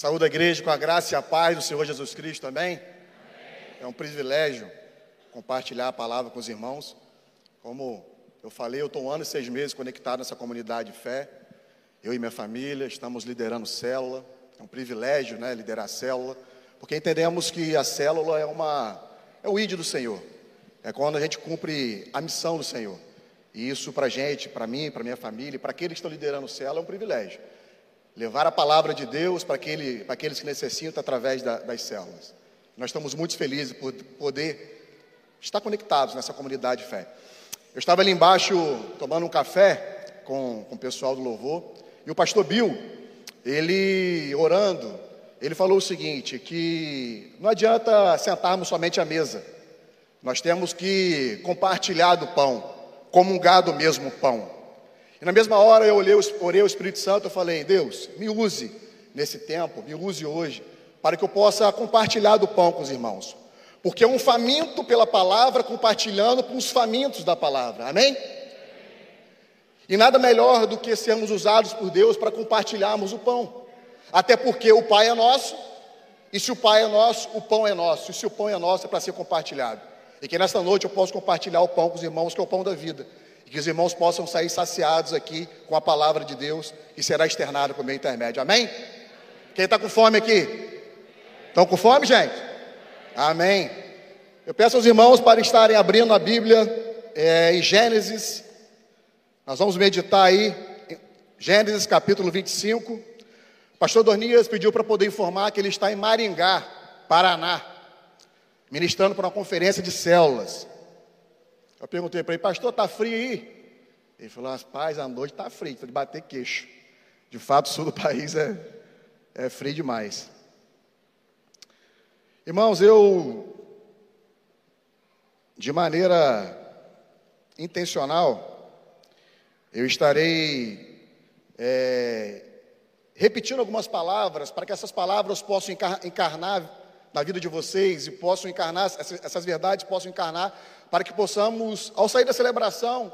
Saúde a igreja com a graça e a paz do Senhor Jesus Cristo, amém? É um privilégio compartilhar a palavra com os irmãos. Como eu falei, eu estou um ano e seis meses conectado nessa comunidade de fé. Eu e minha família estamos liderando célula. É um privilégio, né, liderar célula, porque entendemos que a célula é uma é o ídolo do Senhor. É quando a gente cumpre a missão do Senhor. E isso para a gente, para mim, para minha família, para aqueles que estão liderando célula é um privilégio. Levar a palavra de Deus para, aquele, para aqueles que necessitam através da, das células. Nós estamos muito felizes por poder estar conectados nessa comunidade de fé. Eu estava ali embaixo tomando um café com, com o pessoal do louvor e o pastor Bill, ele orando, ele falou o seguinte: que não adianta sentarmos somente à mesa, nós temos que compartilhar do pão, comungar do mesmo pão. E na mesma hora eu olhei, orei ao Espírito Santo e falei: Deus, me use nesse tempo, me use hoje, para que eu possa compartilhar do pão com os irmãos. Porque é um faminto pela palavra compartilhando com os famintos da palavra, amém? E nada melhor do que sermos usados por Deus para compartilharmos o pão. Até porque o Pai é nosso, e se o Pai é nosso, o pão é nosso, e se o pão é nosso, é para ser compartilhado. E que nesta noite eu possa compartilhar o pão com os irmãos, que é o pão da vida. Que os irmãos possam sair saciados aqui com a palavra de Deus, que será externada por meio intermédio. Amém? Quem está com fome aqui? Estão com fome, gente? Amém. Eu peço aos irmãos para estarem abrindo a Bíblia é, em Gênesis. Nós vamos meditar aí, Gênesis capítulo 25. O pastor Dornias pediu para poder informar que ele está em Maringá, Paraná, ministrando para uma conferência de células. Eu perguntei para ele, pastor, está frio aí? Ele falou, paz, a noite está frio, está de bater queixo. De fato, o sul do país é, é frio demais. Irmãos, eu, de maneira intencional, eu estarei é, repetindo algumas palavras para que essas palavras possam encarnar na vida de vocês e possam encarnar, essas verdades possam encarnar para que possamos, ao sair da celebração,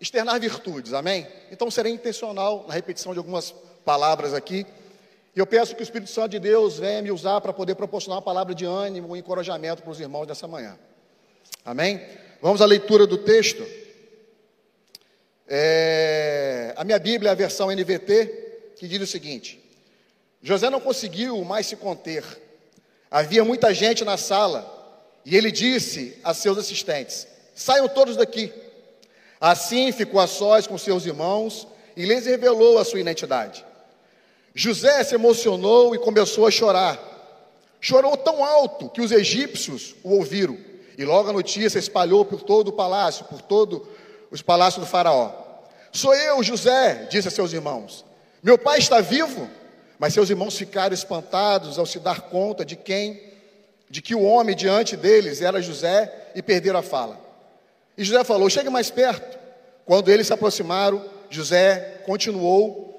externar virtudes, amém? Então serei intencional na repetição de algumas palavras aqui. E eu peço que o Espírito Santo de Deus venha me usar para poder proporcionar uma palavra de ânimo e encorajamento para os irmãos dessa manhã. Amém? Vamos à leitura do texto. É, a minha Bíblia é a versão NVT, que diz o seguinte: José não conseguiu mais se conter. Havia muita gente na sala, e ele disse a seus assistentes: Saiam todos daqui. Assim ficou a sós com seus irmãos e lhes revelou a sua identidade. José se emocionou e começou a chorar. Chorou tão alto que os egípcios o ouviram. E logo a notícia espalhou por todo o palácio, por todos os palácios do faraó. Sou eu, José, disse a seus irmãos. Meu pai está vivo? Mas seus irmãos ficaram espantados ao se dar conta de quem, de que o homem diante deles era José e perderam a fala. E José falou: Chegue mais perto. Quando eles se aproximaram, José continuou: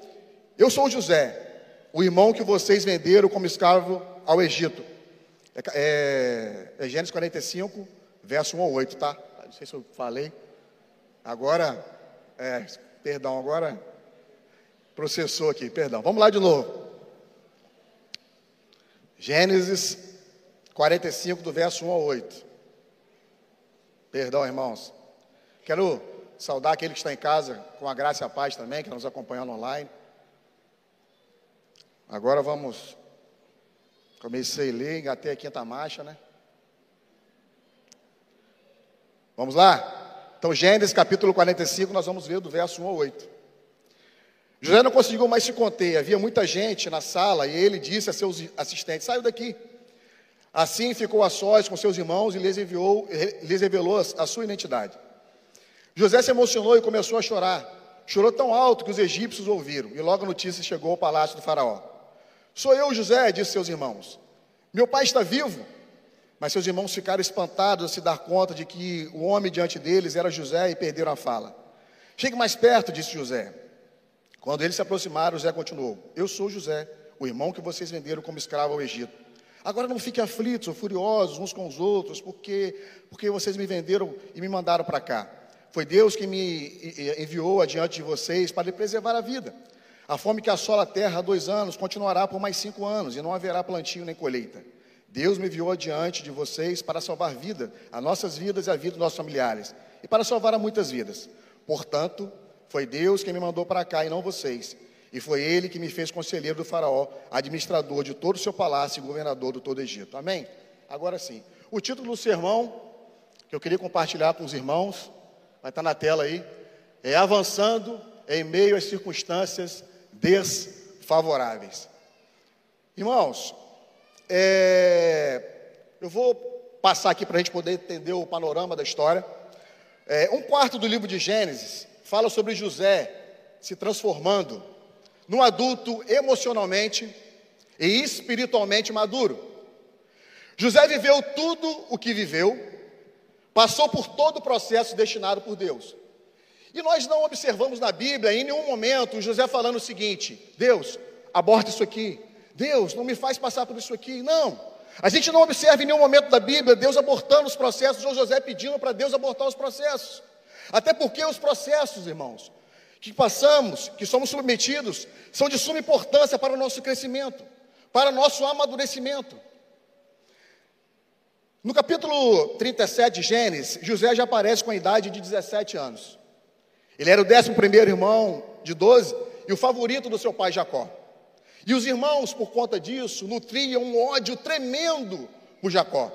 Eu sou José, o irmão que vocês venderam como escravo ao Egito. É, é, é Gênesis 45, verso 1 ao 8, tá? Não sei se eu falei. Agora, é, perdão, agora processou aqui, perdão. Vamos lá de novo. Gênesis 45, do verso 1 ao 8. Perdão, irmãos. Quero saudar aquele que está em casa com a graça e a paz também, que está nos acompanhando online. Agora vamos. Comecei a ler, engatei a quinta marcha, né? Vamos lá? Então, Gênesis capítulo 45, nós vamos ver do verso 1 ao 8. José não conseguiu mais se conter, havia muita gente na sala e ele disse a seus assistentes: saiu daqui. Assim ficou a sós com seus irmãos e lhes, enviou, lhes revelou a sua identidade. José se emocionou e começou a chorar. Chorou tão alto que os egípcios ouviram, e logo a notícia chegou ao palácio do Faraó. Sou eu, José, disse seus irmãos. Meu pai está vivo. Mas seus irmãos ficaram espantados a se dar conta de que o homem diante deles era José e perderam a fala. Chegue mais perto, disse José. Quando eles se aproximaram, José continuou: Eu sou José, o irmão que vocês venderam como escravo ao Egito. Agora não fiquem aflitos ou furiosos uns com os outros, porque, porque vocês me venderam e me mandaram para cá. Foi Deus que me enviou adiante de vocês para lhe preservar a vida. A fome que assola a terra há dois anos continuará por mais cinco anos, e não haverá plantio nem colheita. Deus me enviou adiante de vocês para salvar vida, as nossas vidas e a vida dos nossos familiares, e para salvar a muitas vidas. Portanto, foi Deus quem me mandou para cá e não vocês. E foi ele que me fez conselheiro do Faraó, administrador de todo o seu palácio e governador do todo o Egito. Amém? Agora sim. O título do sermão que eu queria compartilhar com os irmãos, vai estar na tela aí, é Avançando em meio às circunstâncias desfavoráveis. Irmãos, é, eu vou passar aqui para a gente poder entender o panorama da história. É, um quarto do livro de Gênesis fala sobre José se transformando num adulto emocionalmente e espiritualmente maduro. José viveu tudo o que viveu, passou por todo o processo destinado por Deus. E nós não observamos na Bíblia em nenhum momento José falando o seguinte: Deus, aborta isso aqui. Deus, não me faz passar por isso aqui. Não. A gente não observa em nenhum momento da Bíblia Deus abortando os processos ou José pedindo para Deus abortar os processos. Até porque os processos, irmãos, que passamos, que somos submetidos, são de suma importância para o nosso crescimento, para o nosso amadurecimento. No capítulo 37 de Gênesis, José já aparece com a idade de 17 anos. Ele era o décimo primeiro irmão de 12 e o favorito do seu pai Jacó. E os irmãos, por conta disso, nutriam um ódio tremendo por Jacó.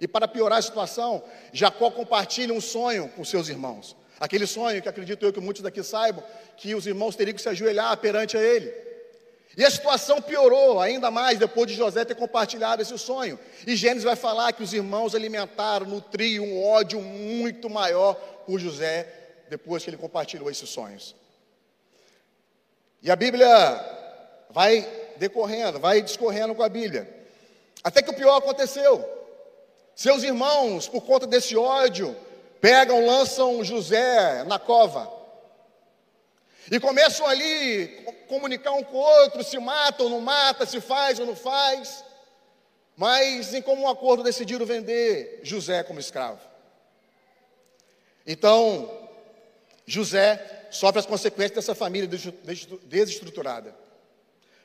E para piorar a situação, Jacó compartilha um sonho com seus irmãos. Aquele sonho que acredito eu que muitos daqui saibam, que os irmãos teriam que se ajoelhar perante a ele. E a situação piorou ainda mais depois de José ter compartilhado esse sonho. E Gênesis vai falar que os irmãos alimentaram, nutriam um ódio muito maior por José depois que ele compartilhou esses sonhos. E a Bíblia vai decorrendo, vai discorrendo com a Bíblia. Até que o pior aconteceu. Seus irmãos, por conta desse ódio, pegam, lançam José na cova. E começam ali comunicar um com o outro, se matam, não mata, se faz ou não faz. Mas em comum acordo decidiram vender José como escravo. Então, José sofre as consequências dessa família desestruturada.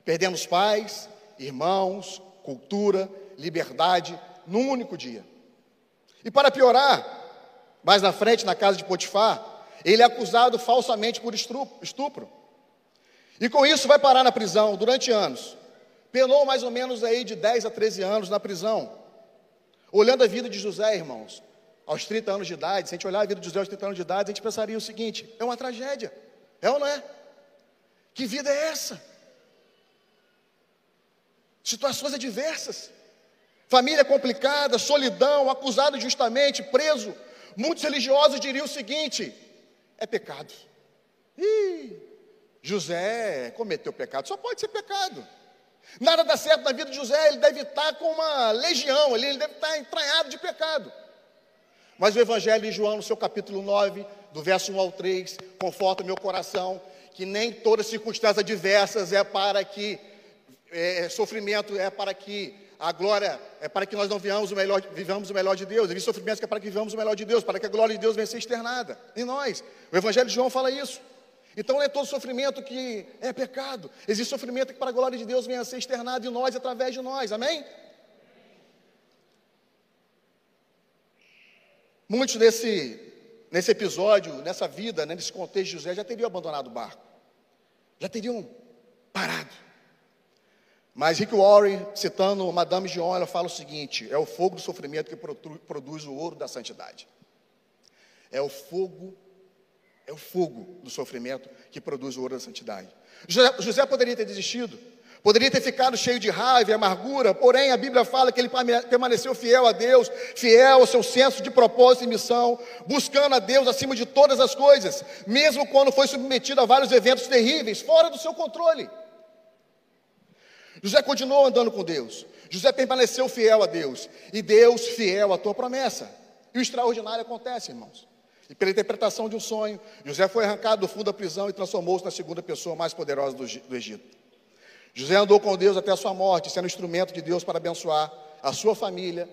Perdemos pais, irmãos, cultura, liberdade, num único dia. E para piorar, mais na frente, na casa de Potifar, ele é acusado falsamente por estupro. E com isso vai parar na prisão durante anos. Penou mais ou menos aí de 10 a 13 anos na prisão. Olhando a vida de José, irmãos, aos 30 anos de idade, se a gente olhar a vida de José aos 30 anos de idade, a gente pensaria o seguinte: é uma tragédia. É ou não é? Que vida é essa? Situações adversas. Família complicada, solidão, acusado injustamente, preso, Muitos religiosos diriam o seguinte: é pecado. Ih, José cometeu pecado, só pode ser pecado. Nada dá certo na vida de José, ele deve estar com uma legião ali, ele deve estar entranhado de pecado. Mas o Evangelho de João, no seu capítulo 9, do verso 1 ao 3, conforta meu coração que nem todas as circunstâncias adversas é para que, é, sofrimento é para que a glória é para que nós não vivamos o melhor, vivamos o melhor de Deus. Existe sofrimento que é para que vivamos o melhor de Deus, para que a glória de Deus venha ser externada em nós. O Evangelho de João fala isso. Então não é todo sofrimento que é pecado. Existe sofrimento que para a glória de Deus venha ser externado em nós, através de nós. Amém? Muitos nesse, nesse episódio, nessa vida, né, nesse contexto de José, já teriam abandonado o barco. Já teriam parado. Mas Rick Warren, citando Madame Gion, ela fala o seguinte: é o fogo do sofrimento que produz o ouro da santidade. É o fogo, é o fogo do sofrimento que produz o ouro da santidade. José, José poderia ter desistido, poderia ter ficado cheio de raiva e amargura, porém a Bíblia fala que ele permaneceu fiel a Deus, fiel ao seu senso de propósito e missão, buscando a Deus acima de todas as coisas, mesmo quando foi submetido a vários eventos terríveis, fora do seu controle. José continuou andando com Deus. José permaneceu fiel a Deus. E Deus fiel à tua promessa. E o extraordinário acontece, irmãos. E pela interpretação de um sonho, José foi arrancado do fundo da prisão e transformou-se na segunda pessoa mais poderosa do, do Egito. José andou com Deus até a sua morte, sendo instrumento de Deus para abençoar a sua família,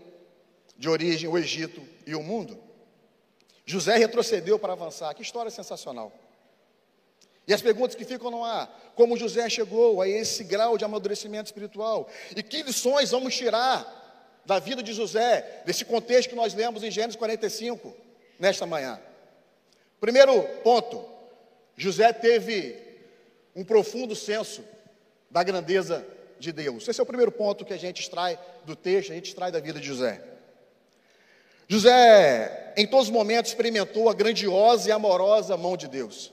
de origem, o Egito e o mundo. José retrocedeu para avançar. Que história sensacional. E as perguntas que ficam no ar: como José chegou a esse grau de amadurecimento espiritual? E que lições vamos tirar da vida de José, desse contexto que nós lemos em Gênesis 45, nesta manhã? Primeiro ponto: José teve um profundo senso da grandeza de Deus. Esse é o primeiro ponto que a gente extrai do texto, a gente extrai da vida de José. José, em todos os momentos, experimentou a grandiosa e amorosa mão de Deus.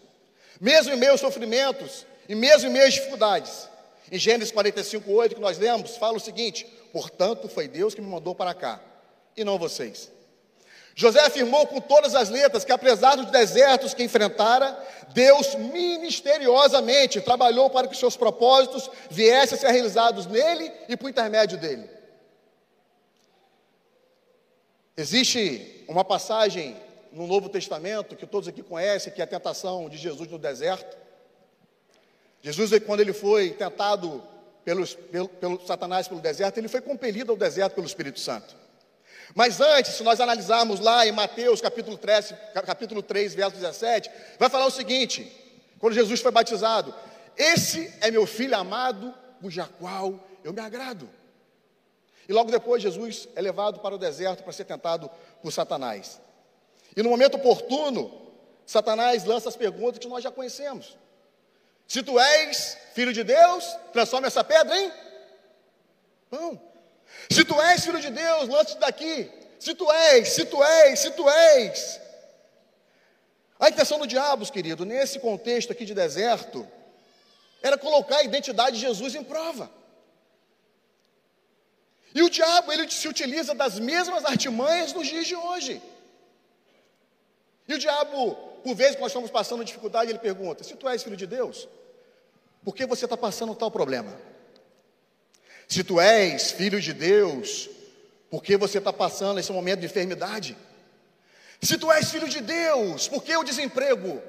Mesmo em aos sofrimentos e mesmo em meio às dificuldades. Em Gênesis 45, 8, que nós lemos, fala o seguinte: Portanto, foi Deus que me mandou para cá, e não vocês. José afirmou com todas as letras que, apesar dos desertos que enfrentara, Deus ministeriosamente trabalhou para que seus propósitos viessem a ser realizados nele e por intermédio dele. Existe uma passagem no Novo Testamento que todos aqui conhecem, que é a tentação de Jesus no deserto. Jesus, quando ele foi tentado pelos, pelo, pelo Satanás pelo deserto, ele foi compelido ao deserto pelo Espírito Santo. Mas antes, se nós analisarmos lá em Mateus capítulo 3, capítulo 3, verso 17, vai falar o seguinte: quando Jesus foi batizado, esse é meu filho amado, cuja qual eu me agrado. E logo depois Jesus é levado para o deserto para ser tentado por Satanás. E no momento oportuno, Satanás lança as perguntas que nós já conhecemos. Se tu és filho de Deus, transforma essa pedra em pão. Se tu és filho de Deus, lance-te daqui. Se tu és, se tu és, se tu és. A intenção do diabo, querido, nesse contexto aqui de deserto, era colocar a identidade de Jesus em prova. E o diabo, ele se utiliza das mesmas artimanhas nos dias de hoje. E o diabo, por vezes que nós estamos passando dificuldade, ele pergunta: se tu és filho de Deus, por que você está passando tal problema? Se tu és filho de Deus, por que você está passando esse momento de enfermidade? Se tu és filho de Deus, por que o desemprego?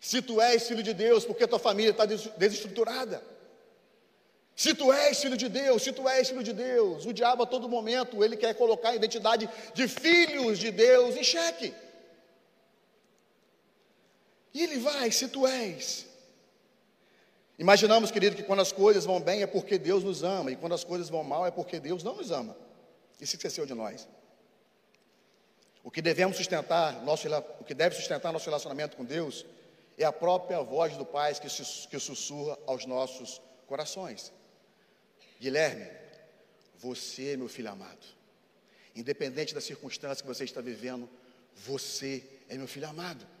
Se tu és filho de Deus, por que tua família está desestruturada? Se tu és filho de Deus, se tu és filho de Deus, o diabo a todo momento ele quer colocar a identidade de filhos de Deus em xeque. E ele vai, se tu és. Imaginamos, querido, que quando as coisas vão bem é porque Deus nos ama, e quando as coisas vão mal é porque Deus não nos ama. Isso esqueceu de nós. O que devemos sustentar, nosso, o que deve sustentar nosso relacionamento com Deus é a própria voz do Pai que, que sussurra aos nossos corações. Guilherme, você, meu filho amado, independente da circunstância que você está vivendo, você é meu filho amado.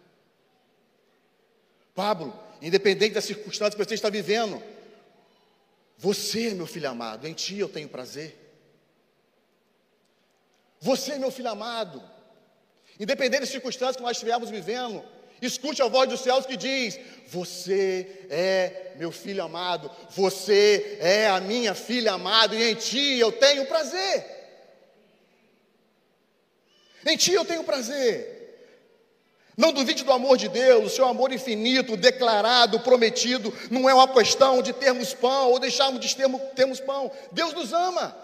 Pablo, independente da circunstância que você está vivendo, você, meu filho amado, em ti eu tenho prazer. Você, meu filho amado, independente das circunstâncias que nós estivermos vivendo, escute a voz dos céus que diz: Você é meu filho amado, você é a minha filha amada, e em ti eu tenho prazer. Em ti eu tenho prazer. Não duvide do amor de Deus, o seu amor infinito, declarado, prometido, não é uma questão de termos pão ou deixarmos de termos, termos pão. Deus nos ama.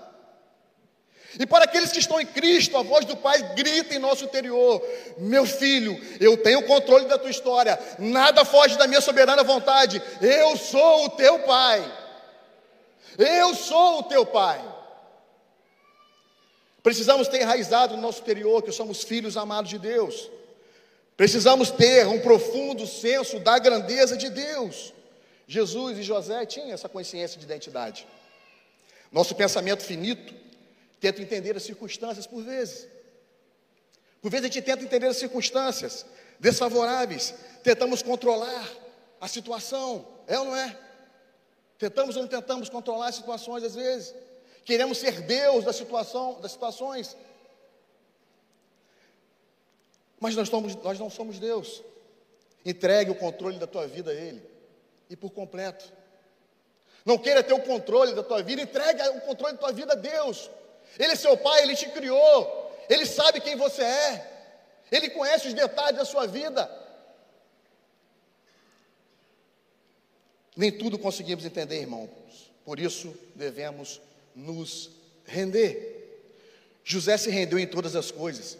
E para aqueles que estão em Cristo, a voz do Pai grita em nosso interior: Meu filho, eu tenho o controle da tua história, nada foge da minha soberana vontade. Eu sou o teu Pai. Eu sou o teu Pai. Precisamos ter enraizado no nosso interior que somos filhos amados de Deus. Precisamos ter um profundo senso da grandeza de Deus. Jesus e José tinham essa consciência de identidade. Nosso pensamento finito tenta entender as circunstâncias por vezes. Por vezes a gente tenta entender as circunstâncias desfavoráveis, tentamos controlar a situação, é ou não é? Tentamos ou não tentamos controlar as situações às vezes. Queremos ser Deus da situação, das situações. Mas nós, nós não somos Deus. Entregue o controle da tua vida a Ele. E por completo. Não queira ter o controle da tua vida, entregue o controle da tua vida a Deus. Ele é seu pai, ele te criou. Ele sabe quem você é. Ele conhece os detalhes da sua vida. Nem tudo conseguimos entender, irmãos. Por isso devemos nos render. José se rendeu em todas as coisas.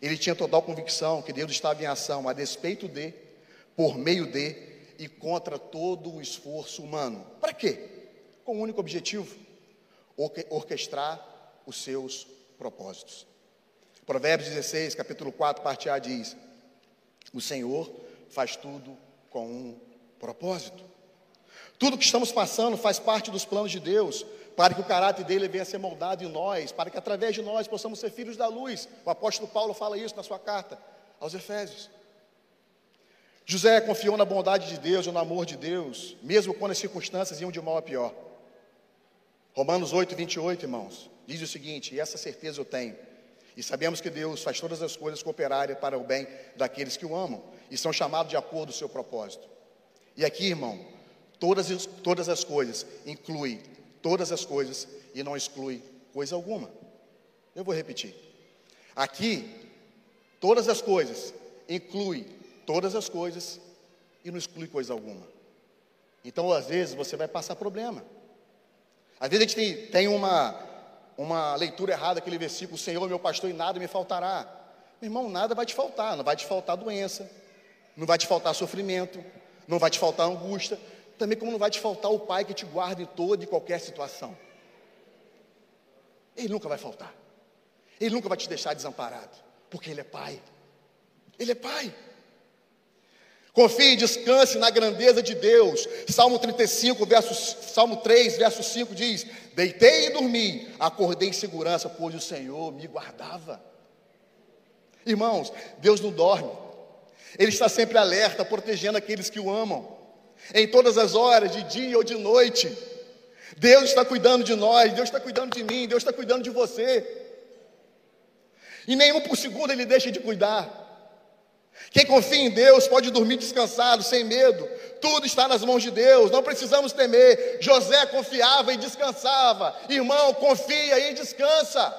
Ele tinha total convicção que Deus estava em ação a despeito de, por meio de e contra todo o esforço humano. Para quê? Com o um único objetivo: orquestrar os seus propósitos. Provérbios 16, capítulo 4, parte A diz: O Senhor faz tudo com um propósito. Tudo que estamos passando faz parte dos planos de Deus, para que o caráter dele venha a ser moldado em nós, para que através de nós possamos ser filhos da luz. O apóstolo Paulo fala isso na sua carta aos Efésios. José confiou na bondade de Deus no amor de Deus, mesmo quando as circunstâncias iam de mal a pior. Romanos 8, 28, irmãos, diz o seguinte: e essa certeza eu tenho, e sabemos que Deus faz todas as coisas cooperarem para o bem daqueles que o amam e são chamados de acordo com o seu propósito. E aqui, irmão, todas, todas as coisas inclui todas as coisas e não exclui coisa alguma. Eu vou repetir. Aqui, todas as coisas inclui todas as coisas e não exclui coisa alguma. Então, às vezes, você vai passar problema. Às vezes a gente tem, tem uma, uma leitura errada, aquele versículo, Senhor meu pastor e nada me faltará. Meu irmão, nada vai te faltar, não vai te faltar doença, não vai te faltar sofrimento, não vai te faltar angústia, também como não vai te faltar o Pai que te guarda em toda e qualquer situação. Ele nunca vai faltar. Ele nunca vai te deixar desamparado, porque Ele é Pai. Ele é Pai. Confie e descanse na grandeza de Deus. Salmo 35, verso, Salmo 3, verso 5 diz: Deitei e dormi, acordei em segurança, pois o Senhor me guardava. Irmãos, Deus não dorme, Ele está sempre alerta, protegendo aqueles que o amam, em todas as horas, de dia ou de noite. Deus está cuidando de nós, Deus está cuidando de mim, Deus está cuidando de você. E nenhum por segundo Ele deixa de cuidar. Quem confia em Deus pode dormir descansado, sem medo. Tudo está nas mãos de Deus, não precisamos temer. José confiava e descansava. Irmão, confia e descansa.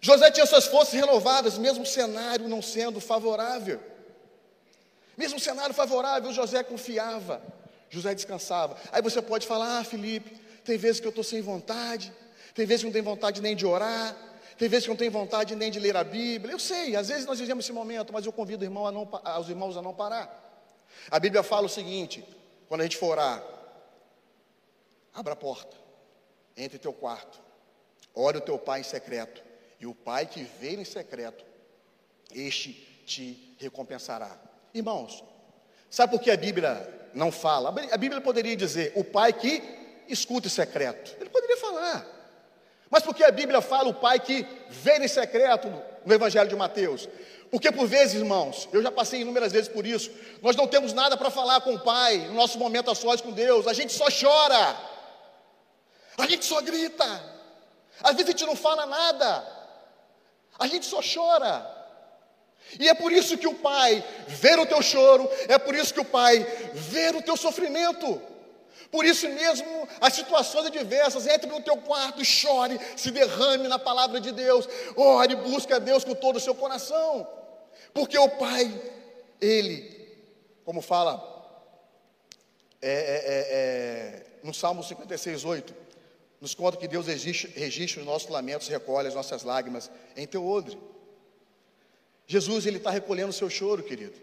José tinha suas forças renovadas, mesmo o cenário não sendo favorável. Mesmo cenário favorável, José confiava. José descansava. Aí você pode falar: Ah, Felipe, tem vezes que eu estou sem vontade, tem vezes que não tenho vontade nem de orar, tem vezes que não tenho vontade nem de ler a Bíblia. Eu sei, às vezes nós vivemos esse momento, mas eu convido irmão a não, aos irmãos a não parar. A Bíblia fala o seguinte: quando a gente for orar, abra a porta, entre teu quarto, ore o teu pai em secreto, e o pai que vê em secreto, este te recompensará. Irmãos, sabe por que a Bíblia não fala? A Bíblia poderia dizer o pai que escuta em secreto. Ele poderia falar. Mas porque a Bíblia fala o Pai que vê em secreto no Evangelho de Mateus? Porque por vezes, irmãos, eu já passei inúmeras vezes por isso, nós não temos nada para falar com o Pai, no nosso momento a sós com Deus, a gente só chora, a gente só grita, às vezes a gente não fala nada, a gente só chora. E é por isso que o Pai vê o teu choro, é por isso que o Pai vê o teu sofrimento. Por isso mesmo, as situações adversas, entre no teu quarto, chore, se derrame na palavra de Deus, ore, busque a Deus com todo o seu coração, porque o Pai, Ele, como fala é, é, é, é no Salmo 56, 8, nos conta que Deus registra os nossos lamentos, recolhe as nossas lágrimas em teu odre. Jesus, Ele está recolhendo o seu choro, querido.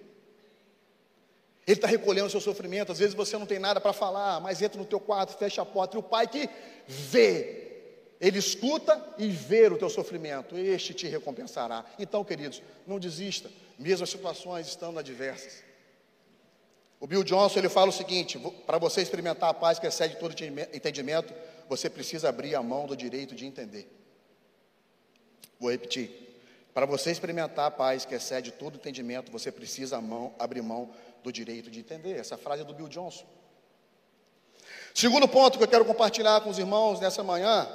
Ele está recolhendo o seu sofrimento. Às vezes você não tem nada para falar, mas entra no teu quarto, fecha a porta. E o pai que vê, ele escuta e vê o teu sofrimento. Este te recompensará. Então, queridos, não desista, mesmo as situações estando adversas. O Bill Johnson ele fala o seguinte: para você experimentar a paz que excede todo entendimento, você precisa abrir a mão do direito de entender. Vou repetir. Para você experimentar a paz que excede todo entendimento, você precisa mão, abrir mão do direito de entender. Essa frase é do Bill Johnson. Segundo ponto que eu quero compartilhar com os irmãos nessa manhã,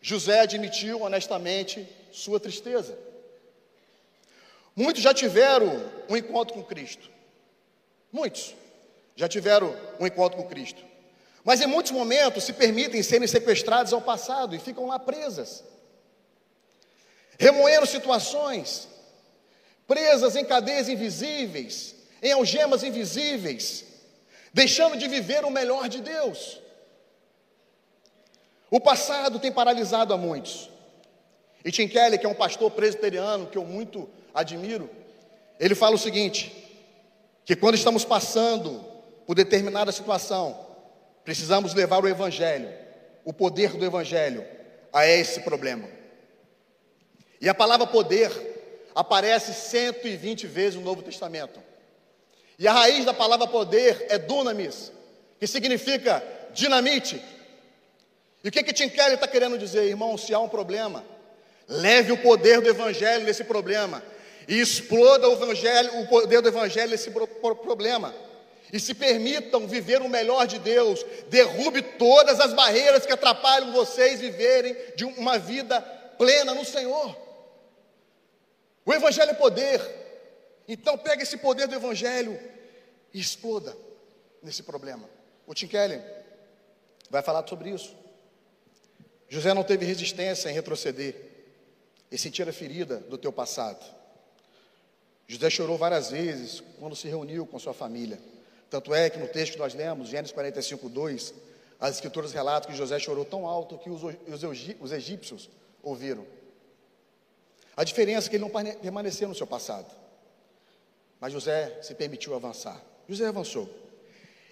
José admitiu honestamente sua tristeza. Muitos já tiveram um encontro com Cristo. Muitos já tiveram um encontro com Cristo. Mas em muitos momentos se permitem serem sequestrados ao passado e ficam lá presas. Remoendo situações, presas em cadeias invisíveis, em algemas invisíveis, deixando de viver o melhor de Deus. O passado tem paralisado a muitos. E Tim Kelly, que é um pastor presbiteriano que eu muito admiro, ele fala o seguinte: que quando estamos passando por determinada situação, precisamos levar o Evangelho, o poder do Evangelho, a esse problema. E a palavra poder aparece 120 vezes no Novo Testamento. E a raiz da palavra poder é dunamis, que significa dinamite. E o que que Tim Keller está querendo dizer, irmão? Se há um problema, leve o poder do Evangelho nesse problema e exploda o evangelho, o poder do evangelho nesse problema. E se permitam viver o melhor de Deus, derrube todas as barreiras que atrapalham vocês viverem de uma vida plena no Senhor. O evangelho é poder. Então pega esse poder do evangelho e exploda nesse problema. O Tim Keller vai falar sobre isso. José não teve resistência em retroceder e sentir a ferida do teu passado. José chorou várias vezes quando se reuniu com sua família. Tanto é que no texto que nós lemos, Gênesis 45, 2, as escrituras relatam que José chorou tão alto que os, os, os egípcios ouviram. A diferença é que ele não permaneceu no seu passado. Mas José se permitiu avançar. José avançou.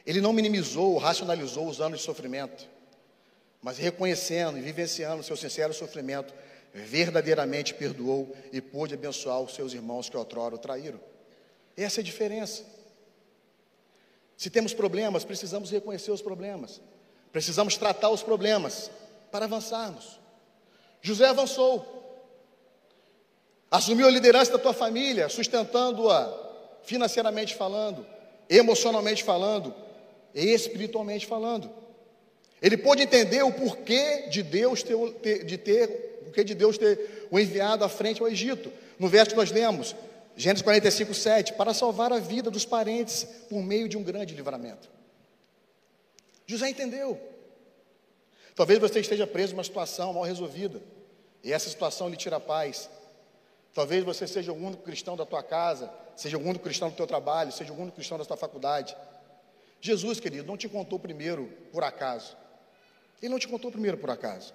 Ele não minimizou, racionalizou os anos de sofrimento, mas reconhecendo e vivenciando seu sincero sofrimento, verdadeiramente perdoou e pôde abençoar os seus irmãos que outrora o traíram. Essa é a diferença. Se temos problemas, precisamos reconhecer os problemas, precisamos tratar os problemas para avançarmos. José avançou, assumiu a liderança da tua família, sustentando-a financeiramente falando, emocionalmente falando espiritualmente falando. Ele pôde entender o porquê de Deus ter, de ter porquê de Deus ter o enviado à frente ao Egito. No verso que nós lemos, Gênesis 45, 7, para salvar a vida dos parentes por meio de um grande livramento. José entendeu. Talvez você esteja preso numa situação mal resolvida, e essa situação lhe tira a paz. Talvez você seja o único cristão da tua casa, seja o único cristão do teu trabalho, seja o único cristão da tua faculdade. Jesus, querido, não te contou primeiro por acaso. Ele não te contou primeiro por acaso.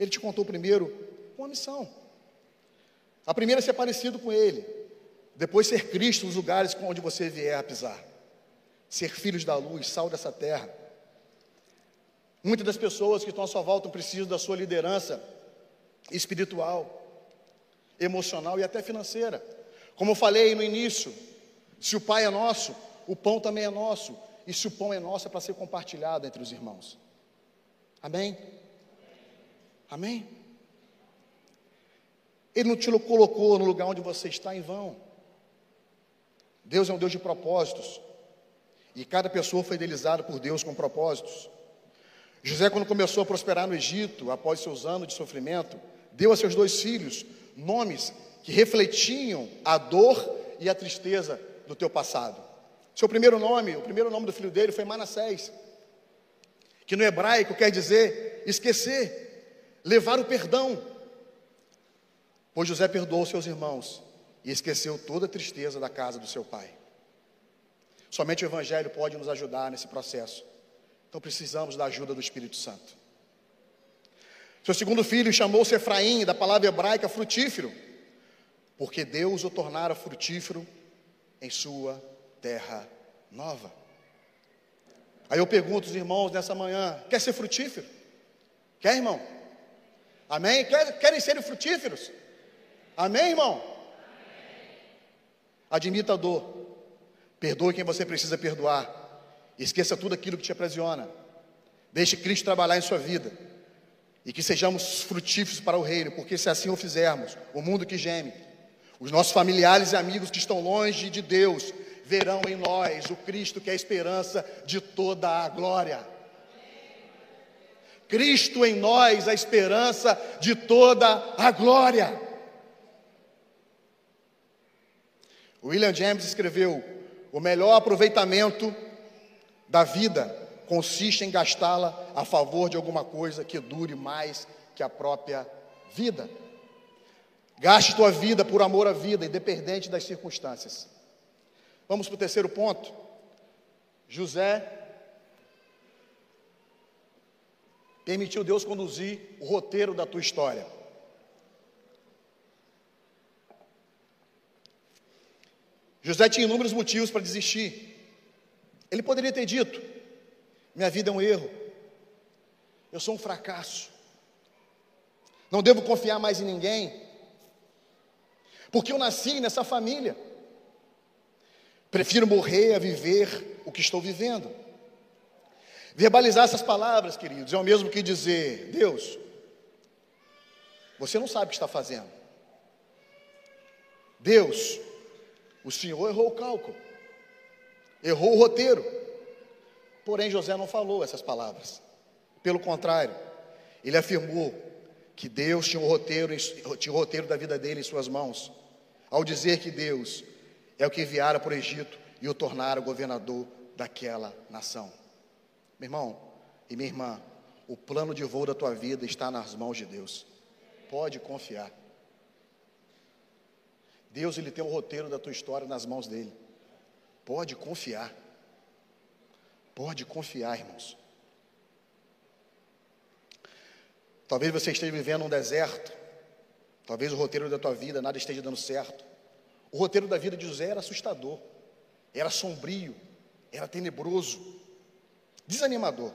Ele te contou primeiro uma missão. A primeira é ser parecido com Ele, depois ser Cristo nos lugares onde você vier a pisar, ser filhos da luz, sal dessa terra. Muitas das pessoas que estão à sua volta precisam da sua liderança espiritual, emocional e até financeira. Como eu falei no início, se o Pai é nosso, o pão também é nosso, e se o pão é nosso é para ser compartilhado entre os irmãos. Amém? Amém? Ele não te colocou no lugar onde você está em vão. Deus é um Deus de propósitos. E cada pessoa foi idealizada por Deus com propósitos. José, quando começou a prosperar no Egito, após seus anos de sofrimento, deu a seus dois filhos nomes que refletiam a dor e a tristeza do teu passado. Seu primeiro nome, o primeiro nome do filho dele foi Manassés, que no hebraico quer dizer esquecer, levar o perdão. Pois José perdoou seus irmãos e esqueceu toda a tristeza da casa do seu pai. Somente o Evangelho pode nos ajudar nesse processo. Então precisamos da ajuda do Espírito Santo. Seu segundo filho chamou-se Efraim, da palavra hebraica frutífero, porque Deus o tornara frutífero em sua terra nova. Aí eu pergunto aos irmãos nessa manhã: quer ser frutífero? Quer, irmão? Amém? querem ser frutíferos? Amém, irmão? Admita a dor. Perdoe quem você precisa perdoar. Esqueça tudo aquilo que te aprisiona. Deixe Cristo trabalhar em sua vida. E que sejamos frutíferos para o reino, porque se assim o fizermos, o mundo que geme, os nossos familiares e amigos que estão longe de Deus, verão em nós o Cristo que é a esperança de toda a glória. Cristo em nós, a esperança de toda a glória. William James escreveu: o melhor aproveitamento da vida consiste em gastá-la a favor de alguma coisa que dure mais que a própria vida. Gaste tua vida por amor à vida, independente das circunstâncias. Vamos para o terceiro ponto. José permitiu Deus conduzir o roteiro da tua história. José tinha inúmeros motivos para desistir. Ele poderia ter dito: minha vida é um erro, eu sou um fracasso, não devo confiar mais em ninguém, porque eu nasci nessa família. Prefiro morrer a viver o que estou vivendo. Verbalizar essas palavras, queridos, é o mesmo que dizer: Deus, você não sabe o que está fazendo. Deus, o Senhor errou o cálculo, errou o roteiro. Porém, José não falou essas palavras. Pelo contrário, ele afirmou que Deus tinha o roteiro, roteiro da vida dele em suas mãos, ao dizer que Deus é o que enviara para o Egito e o tornara governador daquela nação. Meu irmão e minha irmã, o plano de voo da tua vida está nas mãos de Deus. Pode confiar. Deus ele tem o roteiro da tua história nas mãos dele. Pode confiar. Pode confiar, irmãos. Talvez você esteja vivendo um deserto. Talvez o roteiro da tua vida nada esteja dando certo. O roteiro da vida de José era assustador, era sombrio, era tenebroso, desanimador.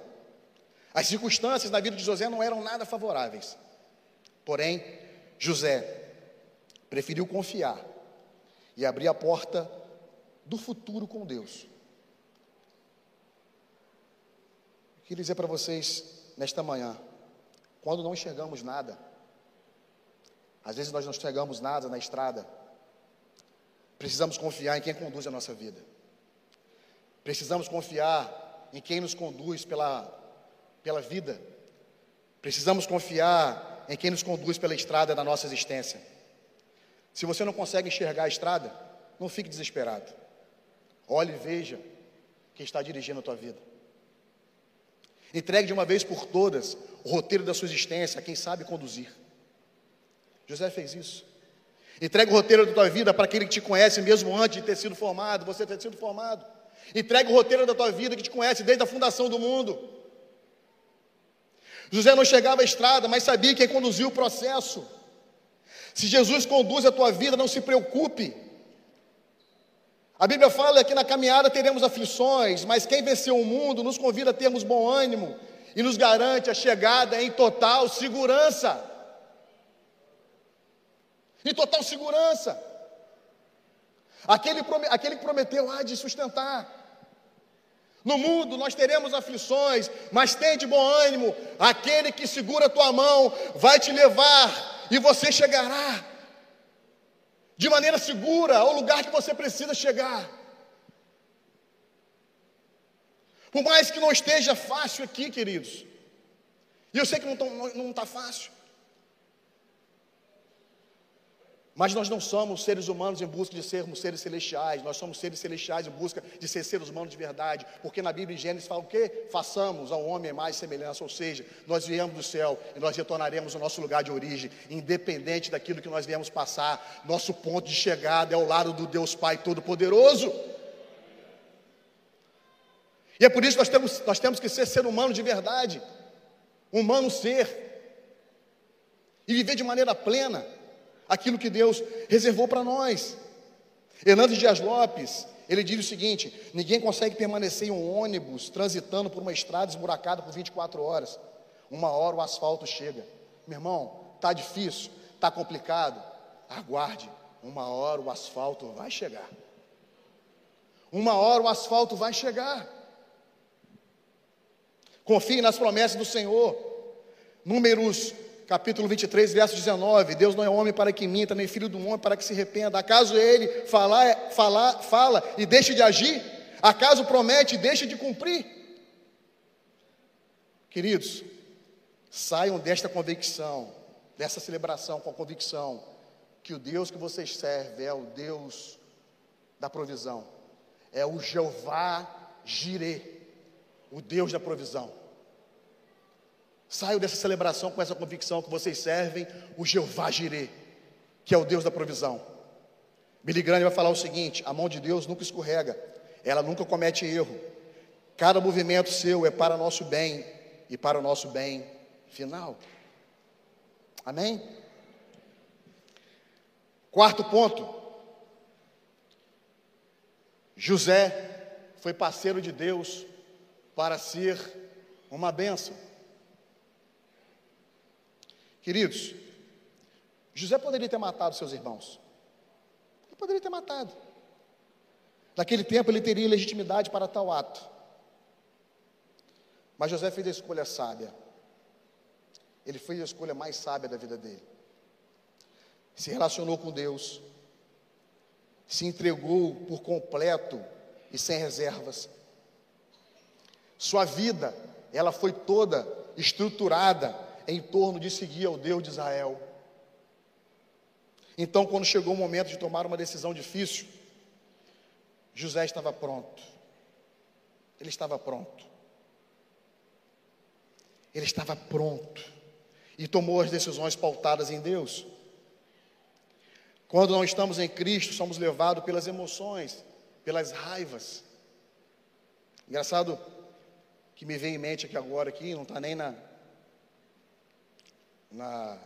As circunstâncias na vida de José não eram nada favoráveis. Porém, José preferiu confiar e abrir a porta do futuro com Deus. Eu queria dizer para vocês nesta manhã, quando não enxergamos nada, às vezes nós não enxergamos nada na estrada, precisamos confiar em quem conduz a nossa vida. Precisamos confiar em quem nos conduz pela, pela vida. Precisamos confiar em quem nos conduz pela estrada da nossa existência. Se você não consegue enxergar a estrada, não fique desesperado. Olhe e veja quem está dirigindo a tua vida. Entregue de uma vez por todas o roteiro da sua existência a quem sabe conduzir. José fez isso. Entregue o roteiro da tua vida para aquele que te conhece mesmo antes de ter sido formado, você ter sido formado. Entregue o roteiro da tua vida que te conhece desde a fundação do mundo. José não chegava à estrada, mas sabia quem conduziu o processo. Se Jesus conduz a tua vida, não se preocupe. A Bíblia fala que na caminhada teremos aflições, mas quem venceu o mundo nos convida a termos bom ânimo e nos garante a chegada em total segurança. Em total segurança. Aquele, aquele que prometeu há de sustentar. No mundo nós teremos aflições, mas tem de bom ânimo. Aquele que segura a tua mão vai te levar e você chegará de maneira segura ao lugar que você precisa chegar. Por mais que não esteja fácil aqui, queridos, e eu sei que não está fácil, Mas nós não somos seres humanos em busca de sermos seres celestiais, nós somos seres celestiais em busca de ser seres humanos de verdade, porque na Bíblia em Gênesis fala o quê? Façamos ao homem mais semelhança, ou seja, nós viemos do céu e nós retornaremos ao nosso lugar de origem, independente daquilo que nós viemos passar, nosso ponto de chegada é ao lado do Deus Pai Todo-Poderoso. E é por isso que nós temos, nós temos que ser ser humano de verdade, humano ser, e viver de maneira plena aquilo que Deus reservou para nós. Hernandes Dias Lopes, ele diz o seguinte: ninguém consegue permanecer em um ônibus transitando por uma estrada esburacada por 24 horas. Uma hora o asfalto chega. Meu irmão, tá difícil, tá complicado. Aguarde, uma hora o asfalto vai chegar. Uma hora o asfalto vai chegar. Confie nas promessas do Senhor. Números capítulo 23, verso 19: Deus não é homem para que minta, nem filho do homem para que se arrependa. Acaso ele falar, falar, fala e deixe de agir? Acaso promete e deixe de cumprir? Queridos, saiam desta convicção, dessa celebração com a convicção que o Deus que vocês servem é o Deus da provisão, é o Jeová Jireh, o Deus da provisão. Saiam dessa celebração com essa convicção que vocês servem o Jeová Jireh, que é o Deus da provisão. Billy Graham vai falar o seguinte: a mão de Deus nunca escorrega, ela nunca comete erro. Cada movimento seu é para nosso bem e para o nosso bem final. Amém? Quarto ponto. José foi parceiro de Deus para ser uma bênção. Queridos, José poderia ter matado seus irmãos. Ele poderia ter matado. Naquele tempo ele teria legitimidade para tal ato. Mas José fez a escolha sábia. Ele fez a escolha mais sábia da vida dele. Se relacionou com Deus. Se entregou por completo e sem reservas. Sua vida, ela foi toda estruturada em torno de seguir ao Deus de Israel. Então, quando chegou o momento de tomar uma decisão difícil, José estava pronto. Ele estava pronto. Ele estava pronto. E tomou as decisões pautadas em Deus. Quando não estamos em Cristo, somos levados pelas emoções, pelas raivas. Engraçado que me vem em mente aqui agora, aqui, não está nem na, na,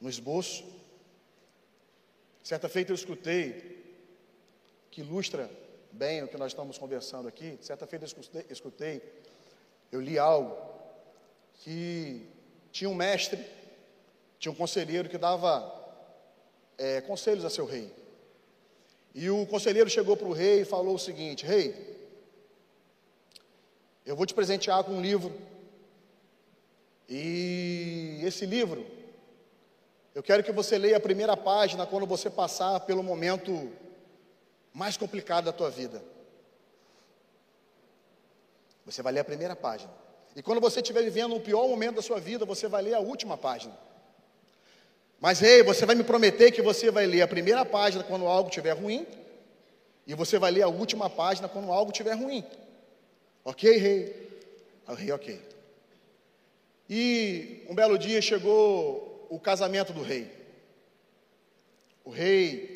no esboço. Certa feita eu escutei, que ilustra bem o que nós estamos conversando aqui. Certa feita eu escutei, eu li algo que tinha um mestre, tinha um conselheiro que dava é, conselhos a seu rei. E o conselheiro chegou para o rei e falou o seguinte: Rei, eu vou te presentear com um livro e esse livro, eu quero que você leia a primeira página quando você passar pelo momento mais complicado da tua vida. Você vai ler a primeira página. E quando você estiver vivendo o pior momento da sua vida, você vai ler a última página. Mas, rei, você vai me prometer que você vai ler a primeira página quando algo estiver ruim, e você vai ler a última página quando algo estiver ruim. Ok, rei? Rei, ok. E um belo dia chegou o casamento do rei. O rei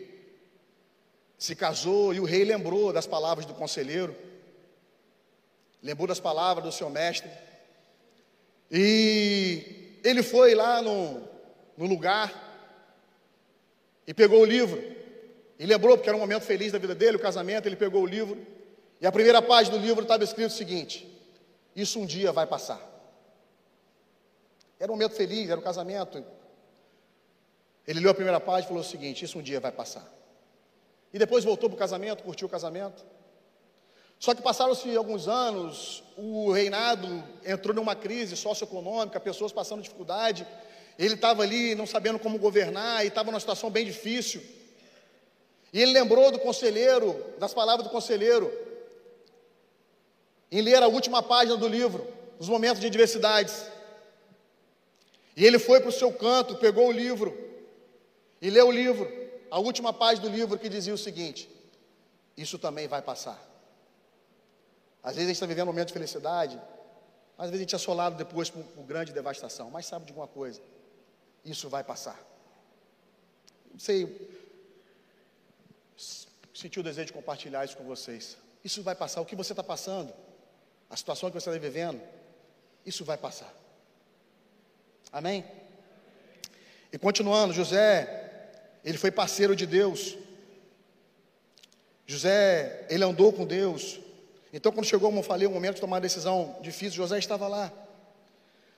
se casou e o rei lembrou das palavras do conselheiro, lembrou das palavras do seu mestre. E ele foi lá no, no lugar e pegou o livro. E lembrou, porque era um momento feliz da vida dele, o casamento, ele pegou o livro. E a primeira página do livro estava escrito o seguinte: Isso um dia vai passar. Era um momento feliz, era um casamento. Ele leu a primeira página e falou o seguinte: Isso um dia vai passar. E depois voltou para o casamento, curtiu o casamento. Só que passaram-se alguns anos, o reinado entrou numa crise socioeconômica, pessoas passando dificuldade. Ele estava ali não sabendo como governar e estava numa situação bem difícil. E ele lembrou do conselheiro, das palavras do conselheiro, em ler a última página do livro, nos momentos de adversidades. E ele foi para o seu canto, pegou o livro e leu o livro, a última página do livro que dizia o seguinte: Isso também vai passar. Às vezes a gente está vivendo um momento de felicidade, às vezes a gente é assolado depois por, por grande devastação, mas sabe de alguma coisa? Isso vai passar. Não sei, senti o desejo de compartilhar isso com vocês. Isso vai passar. O que você está passando, a situação que você está vivendo, isso vai passar. Amém? E continuando, José, ele foi parceiro de Deus. José, ele andou com Deus. Então, quando chegou, como falei, o momento de tomar uma decisão difícil, José estava lá.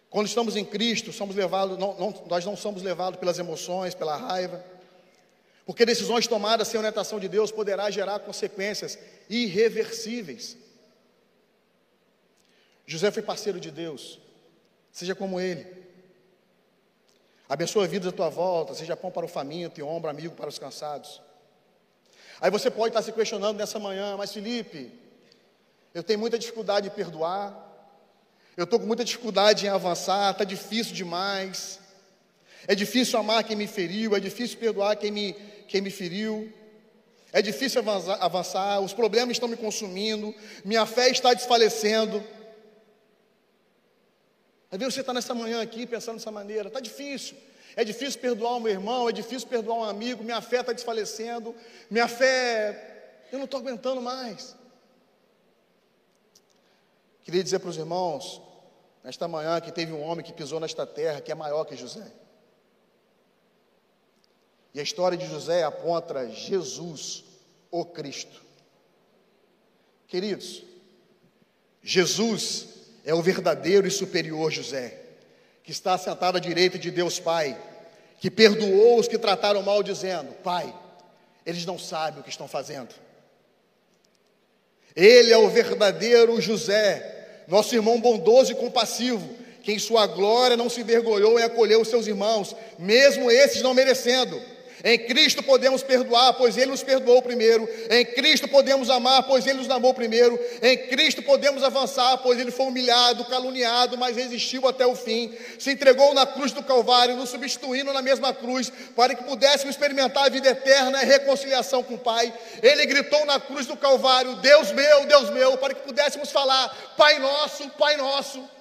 Quando estamos em Cristo, somos levados, não, não, nós não somos levados pelas emoções, pela raiva, porque decisões tomadas sem orientação de Deus poderá gerar consequências irreversíveis. José foi parceiro de Deus, seja como ele. Abençoa a vida da tua volta, seja pão para o faminto e ombro amigo para os cansados. Aí você pode estar se questionando nessa manhã, mas Felipe, eu tenho muita dificuldade em perdoar, eu estou com muita dificuldade em avançar, está difícil demais. É difícil amar quem me feriu, é difícil perdoar quem me, quem me feriu. É difícil avançar, avançar, os problemas estão me consumindo, minha fé está desfalecendo. Às vezes você está nessa manhã aqui pensando dessa maneira, está difícil. É difícil perdoar um meu irmão, é difícil perdoar um amigo, minha fé está desfalecendo, minha fé, eu não estou aguentando mais. Queria dizer para os irmãos, nesta manhã, que teve um homem que pisou nesta terra que é maior que José. E a história de José aponta Jesus, o Cristo. Queridos, Jesus é o verdadeiro e superior José, que está sentado à direita de Deus Pai, que perdoou os que trataram mal, dizendo: Pai, eles não sabem o que estão fazendo. Ele é o verdadeiro José, nosso irmão bondoso e compassivo, que em sua glória não se envergonhou em acolher os seus irmãos, mesmo esses não merecendo. Em Cristo podemos perdoar, pois Ele nos perdoou primeiro. Em Cristo podemos amar, pois Ele nos amou primeiro. Em Cristo podemos avançar, pois Ele foi humilhado, caluniado, mas resistiu até o fim. Se entregou na cruz do Calvário, nos substituindo na mesma cruz, para que pudéssemos experimentar a vida eterna e reconciliação com o Pai. Ele gritou na cruz do Calvário: Deus meu, Deus meu, para que pudéssemos falar: Pai nosso, Pai nosso.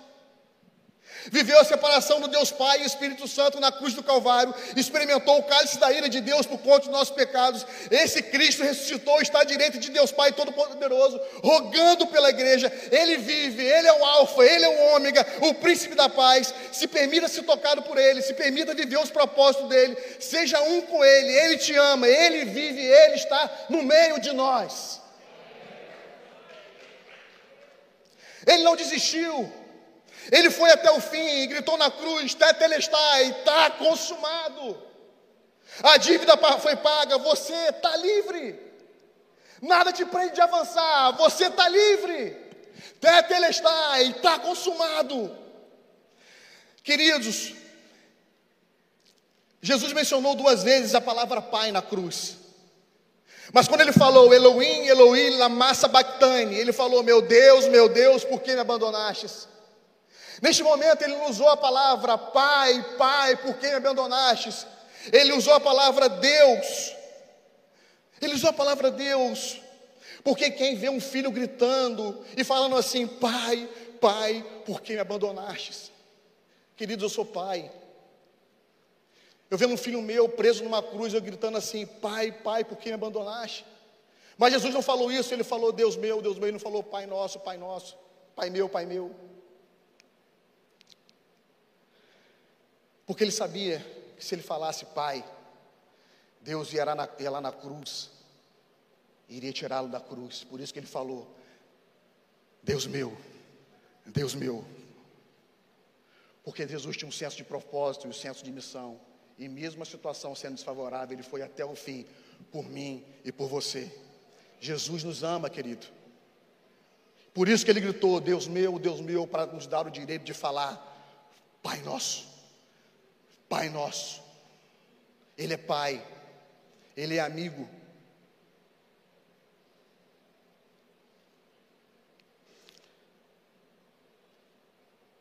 Viveu a separação do Deus Pai e Espírito Santo na cruz do Calvário, experimentou o cálice da ira de Deus por conta dos nossos pecados. Esse Cristo ressuscitou, está à direita de Deus Pai Todo-Poderoso, rogando pela igreja. Ele vive, ele é o Alfa, ele é o Ômega, o príncipe da paz. Se permita ser tocado por ele, se permita viver os propósitos dele, seja um com ele. Ele te ama, ele vive, ele está no meio de nós. Ele não desistiu. Ele foi até o fim e gritou na cruz: Tetelestai, está consumado. A dívida foi paga, você está livre. Nada te prende de avançar, você está livre. Tetelestai, está consumado. Queridos, Jesus mencionou duas vezes a palavra Pai na cruz. Mas quando ele falou Elohim, Elohim, lama sabachthani, ele falou: Meu Deus, meu Deus, por que me abandonastes? Neste momento ele não usou a palavra Pai, Pai, por quem me abandonastes? Ele usou a palavra Deus. Ele usou a palavra Deus. Porque quem vê um filho gritando e falando assim, Pai, Pai, por que me abandonastes? Queridos, eu sou pai. Eu vendo um filho meu preso numa cruz, eu gritando assim, Pai, Pai, por que me abandonaste? Mas Jesus não falou isso, ele falou Deus meu, Deus meu, ele não falou Pai nosso, Pai nosso, Pai meu, Pai meu. Porque ele sabia que se ele falasse Pai, Deus ia lá na, ia lá na cruz, iria tirá-lo da cruz. Por isso que ele falou: Deus meu, Deus meu. Porque Jesus tinha um senso de propósito e um senso de missão. E mesmo a situação sendo desfavorável, ele foi até o fim, por mim e por você. Jesus nos ama, querido. Por isso que ele gritou: Deus meu, Deus meu, para nos dar o direito de falar, Pai nosso. Pai nosso. Ele é pai. Ele é amigo.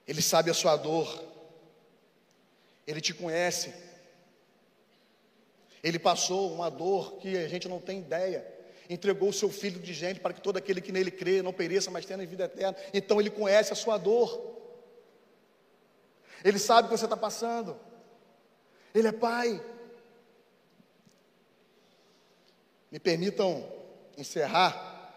Ele sabe a sua dor. Ele te conhece. Ele passou uma dor que a gente não tem ideia. Entregou o seu filho de gente para que todo aquele que nele crê não pereça, mas tenha vida eterna. Então ele conhece a sua dor. Ele sabe o que você está passando. Ele é Pai. Me permitam encerrar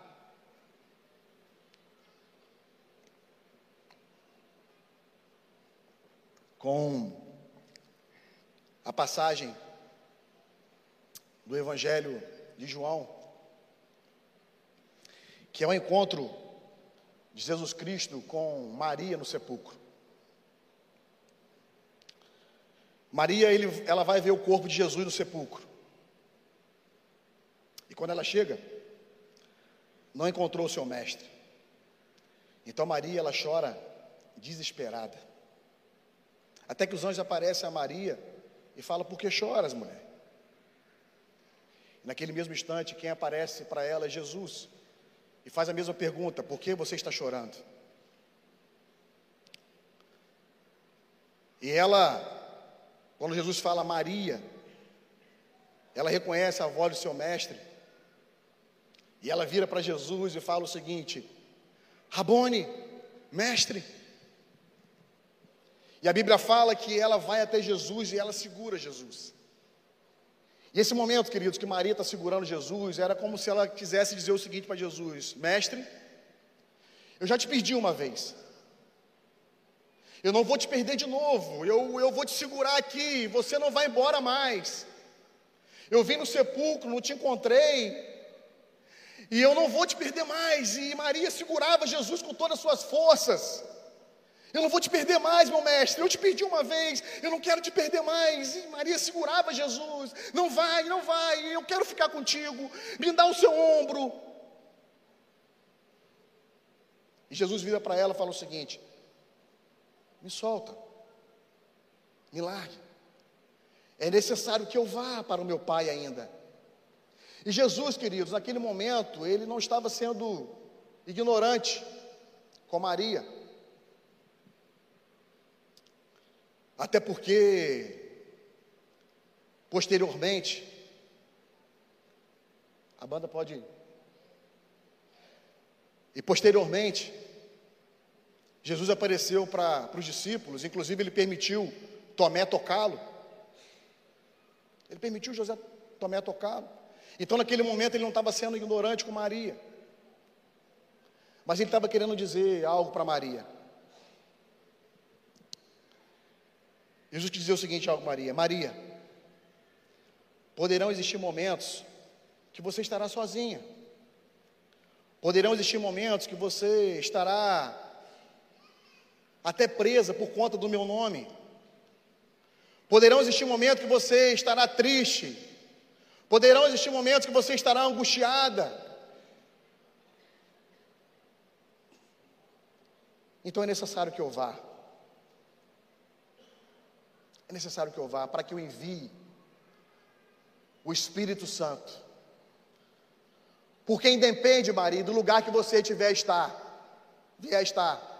com a passagem do Evangelho de João, que é o encontro de Jesus Cristo com Maria no sepulcro. Maria, ele, ela vai ver o corpo de Jesus no sepulcro. E quando ela chega, não encontrou o seu mestre. Então Maria, ela chora desesperada. Até que os anjos aparecem a Maria e falam: Por que choras, mulher? E naquele mesmo instante, quem aparece para ela é Jesus. E faz a mesma pergunta: Por que você está chorando? E ela quando Jesus fala Maria, ela reconhece a voz do seu mestre. E ela vira para Jesus e fala o seguinte: Rabone, mestre. E a Bíblia fala que ela vai até Jesus e ela segura Jesus. E esse momento, queridos, que Maria está segurando Jesus, era como se ela quisesse dizer o seguinte para Jesus: Mestre, eu já te perdi uma vez. Eu não vou te perder de novo. Eu, eu vou te segurar aqui. Você não vai embora mais. Eu vim no sepulcro, não te encontrei. E eu não vou te perder mais. E Maria segurava Jesus com todas as suas forças. Eu não vou te perder mais, meu mestre. Eu te perdi uma vez, eu não quero te perder mais. E Maria segurava Jesus. Não vai, não vai. Eu quero ficar contigo. Me dá o seu ombro. E Jesus vira para ela e fala o seguinte: Me solta. Me largue. É necessário que eu vá para o meu pai ainda. E Jesus, queridos, naquele momento, ele não estava sendo ignorante com Maria. Até porque, posteriormente, a banda pode ir. E posteriormente, Jesus apareceu para os discípulos, inclusive ele permitiu Tomé tocá-lo. Ele permitiu José Tomé tocá-lo. Então, naquele momento, ele não estava sendo ignorante com Maria. Mas ele estava querendo dizer algo para Maria. Jesus quis dizer o seguinte algo, Maria: Maria, poderão existir momentos que você estará sozinha. Poderão existir momentos que você estará até presa por conta do meu nome. Poderão existir momentos que você estará triste. Poderão existir momentos que você estará angustiada. Então é necessário que eu vá. É necessário que eu vá para que eu envie o Espírito Santo. Porque independe, Maria, do lugar que você tiver estar, vier estar.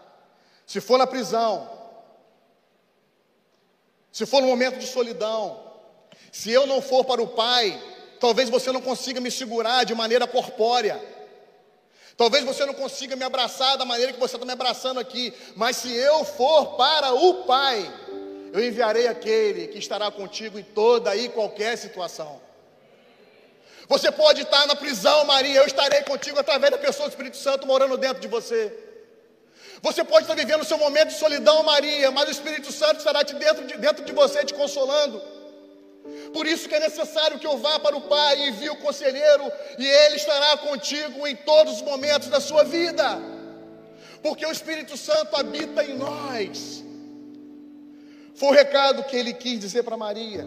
Se for na prisão, se for no momento de solidão, se eu não for para o Pai, talvez você não consiga me segurar de maneira corpórea. Talvez você não consiga me abraçar da maneira que você está me abraçando aqui, mas se eu for para o Pai, eu enviarei aquele que estará contigo em toda e qualquer situação. Você pode estar na prisão, Maria, eu estarei contigo através da pessoa do Espírito Santo morando dentro de você. Você pode estar vivendo o seu momento de solidão, Maria, mas o Espírito Santo estará dentro de, dentro de você te consolando. Por isso que é necessário que eu vá para o Pai e envie o conselheiro, e ele estará contigo em todos os momentos da sua vida. Porque o Espírito Santo habita em nós. Foi o recado que ele quis dizer para Maria.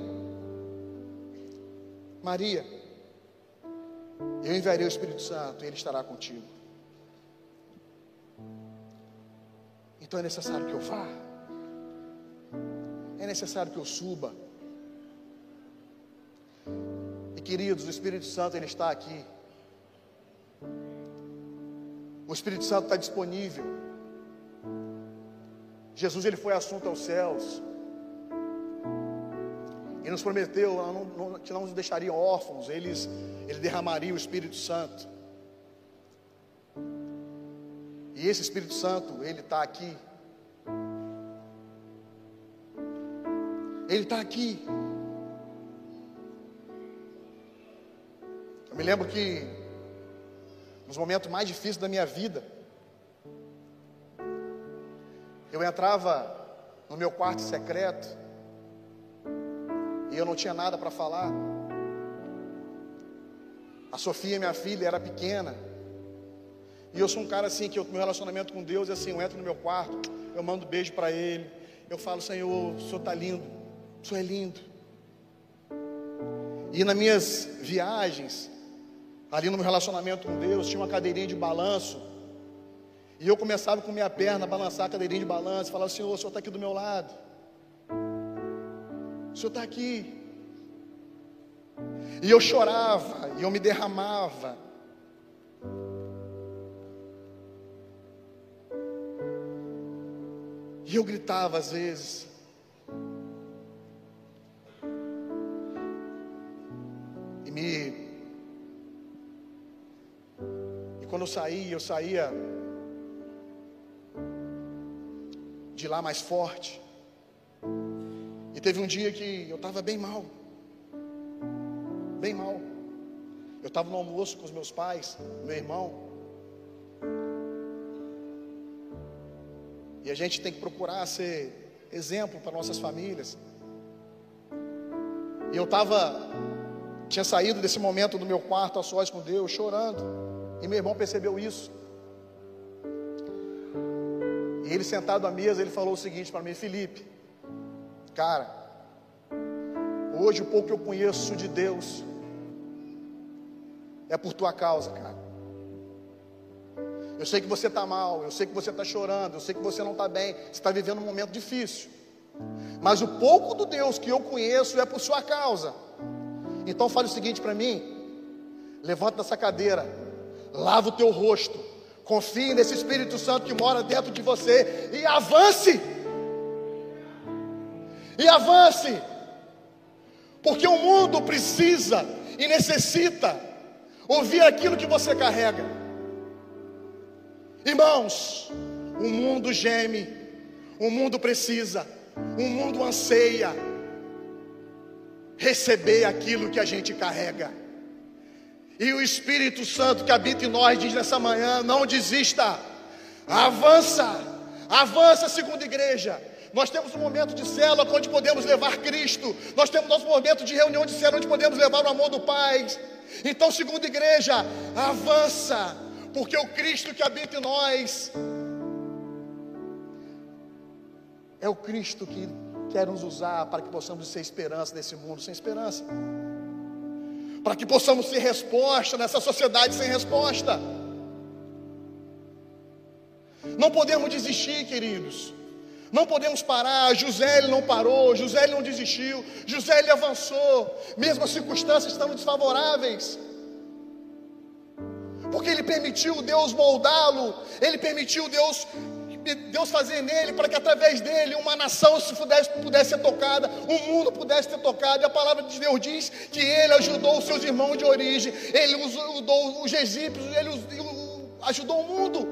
Maria, eu enviarei o Espírito Santo e ele estará contigo. Então é necessário que eu vá. É necessário que eu suba. E queridos, o Espírito Santo ele está aqui. O Espírito Santo está disponível. Jesus ele foi assunto aos céus. E nos prometeu não, que não nos deixariam órfãos, eles, Ele derramaria o Espírito Santo. E esse Espírito Santo, Ele está aqui. Ele está aqui. Eu me lembro que, nos momentos mais difíceis da minha vida, eu entrava no meu quarto secreto, e eu não tinha nada para falar. A Sofia, minha filha, era pequena. E eu sou um cara assim que o meu relacionamento com Deus é assim, eu entro no meu quarto, eu mando beijo para ele, eu falo, Senhor, o Senhor está lindo, o Senhor é lindo. E nas minhas viagens, ali no meu relacionamento com Deus, tinha uma cadeirinha de balanço. E eu começava com minha perna a balançar a cadeirinha de balanço, falava, Senhor, o Senhor está aqui do meu lado. O Senhor está aqui. E eu chorava, e eu me derramava. E eu gritava às vezes. E me. E quando eu saía, eu saía de lá mais forte teve um dia que eu estava bem mal. Bem mal. Eu estava no almoço com os meus pais, meu irmão. E a gente tem que procurar ser exemplo para nossas famílias. E eu estava, tinha saído desse momento do meu quarto a sós com Deus, chorando. E meu irmão percebeu isso. E ele sentado à mesa, ele falou o seguinte para mim: Felipe, cara, hoje o pouco que eu conheço de Deus é por tua causa, cara. Eu sei que você está mal, eu sei que você está chorando, eu sei que você não está bem, você está vivendo um momento difícil. Mas o pouco do Deus que eu conheço é por sua causa. Então fale o seguinte para mim: levanta dessa cadeira, lava o teu rosto, confie nesse Espírito Santo que mora dentro de você e avance. E avance, porque o mundo precisa e necessita ouvir aquilo que você carrega. Irmãos, o mundo geme, o mundo precisa, o mundo anseia receber aquilo que a gente carrega. E o Espírito Santo que habita em nós diz nessa manhã: não desista, avança, avança, segunda igreja. Nós temos um momento de célula onde podemos levar Cristo. Nós temos nosso momento de reunião de célula onde podemos levar o amor do Pai. Então, segunda igreja, avança, porque o Cristo que habita em nós é o Cristo que quer nos usar para que possamos ser esperança nesse mundo sem esperança, para que possamos ser resposta nessa sociedade sem resposta. Não podemos desistir, queridos. Não podemos parar. José ele não parou, José ele não desistiu, José ele avançou, mesmo as circunstâncias estando desfavoráveis porque ele permitiu Deus moldá-lo, ele permitiu Deus Deus fazer nele para que através dele uma nação se pudesse, pudesse ser tocada, um mundo pudesse ser tocado. E a palavra de Deus diz que ele ajudou os seus irmãos de origem, ele ajudou os egípcios, ele ajudou o mundo.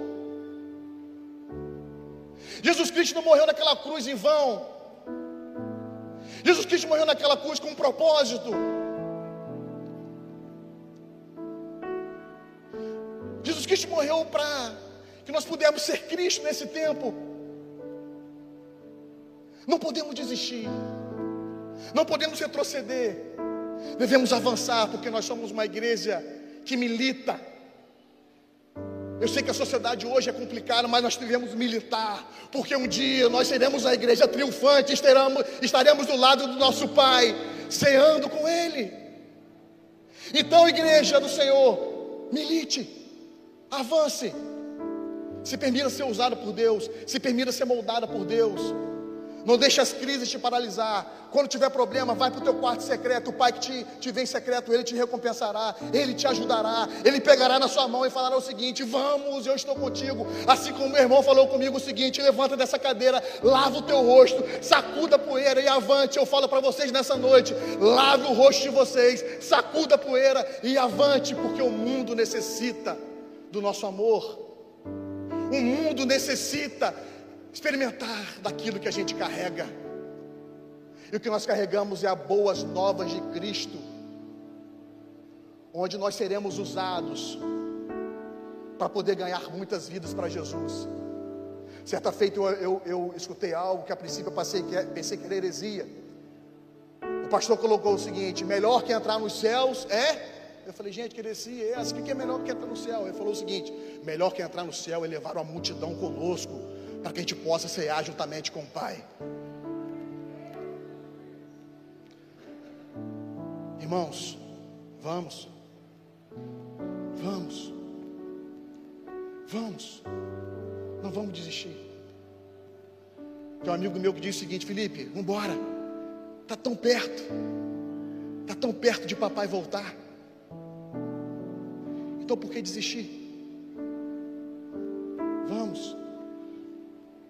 Jesus Cristo não morreu naquela cruz em vão. Jesus Cristo morreu naquela cruz com um propósito. Jesus Cristo morreu para que nós pudéssemos ser Cristo nesse tempo. Não podemos desistir, não podemos retroceder, devemos avançar, porque nós somos uma igreja que milita. Eu sei que a sociedade hoje é complicada, mas nós devemos militar, porque um dia nós seremos a igreja triunfante, estaremos, estaremos do lado do nosso Pai, ceando com Ele. Então, igreja do Senhor, milite. Avance. Se permita ser usada por Deus. Se permita ser moldada por Deus. Não deixe as crises te paralisar. Quando tiver problema, vai para o teu quarto secreto. O Pai que te, te vem secreto, Ele te recompensará, Ele te ajudará, Ele pegará na sua mão e falará o seguinte: Vamos, eu estou contigo. Assim como meu irmão falou comigo o seguinte: Levanta dessa cadeira, lava o teu rosto, sacuda a poeira e avante. Eu falo para vocês nessa noite: lave o rosto de vocês, sacuda a poeira e avante, porque o mundo necessita do nosso amor. O mundo necessita experimentar daquilo que a gente carrega. E o que nós carregamos é a boas novas de Cristo, onde nós seremos usados para poder ganhar muitas vidas para Jesus. Certa feita eu, eu, eu, escutei algo que a princípio eu passei, que, é, pensei que era heresia. O pastor colocou o seguinte: melhor que entrar nos céus é eu falei, gente, que descia é essa, o que é melhor que entrar no céu? Ele falou o seguinte: melhor que entrar no céu é levar uma multidão conosco, para que a gente possa cear juntamente com o Pai. Irmãos, vamos, vamos, vamos, não vamos desistir. Tem um amigo meu que disse o seguinte: Felipe, vamos embora, está tão perto, está tão perto de papai voltar. Então por que desistir? Vamos.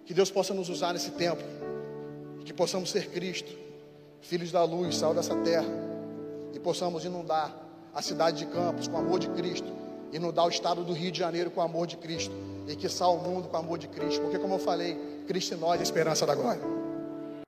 Que Deus possa nos usar nesse tempo. Que possamos ser Cristo, filhos da luz, sal dessa terra. E possamos inundar a cidade de Campos com o amor de Cristo. Inundar o estado do Rio de Janeiro com o amor de Cristo. E que sal o mundo com o amor de Cristo. Porque, como eu falei, Cristo em nós é a esperança da glória.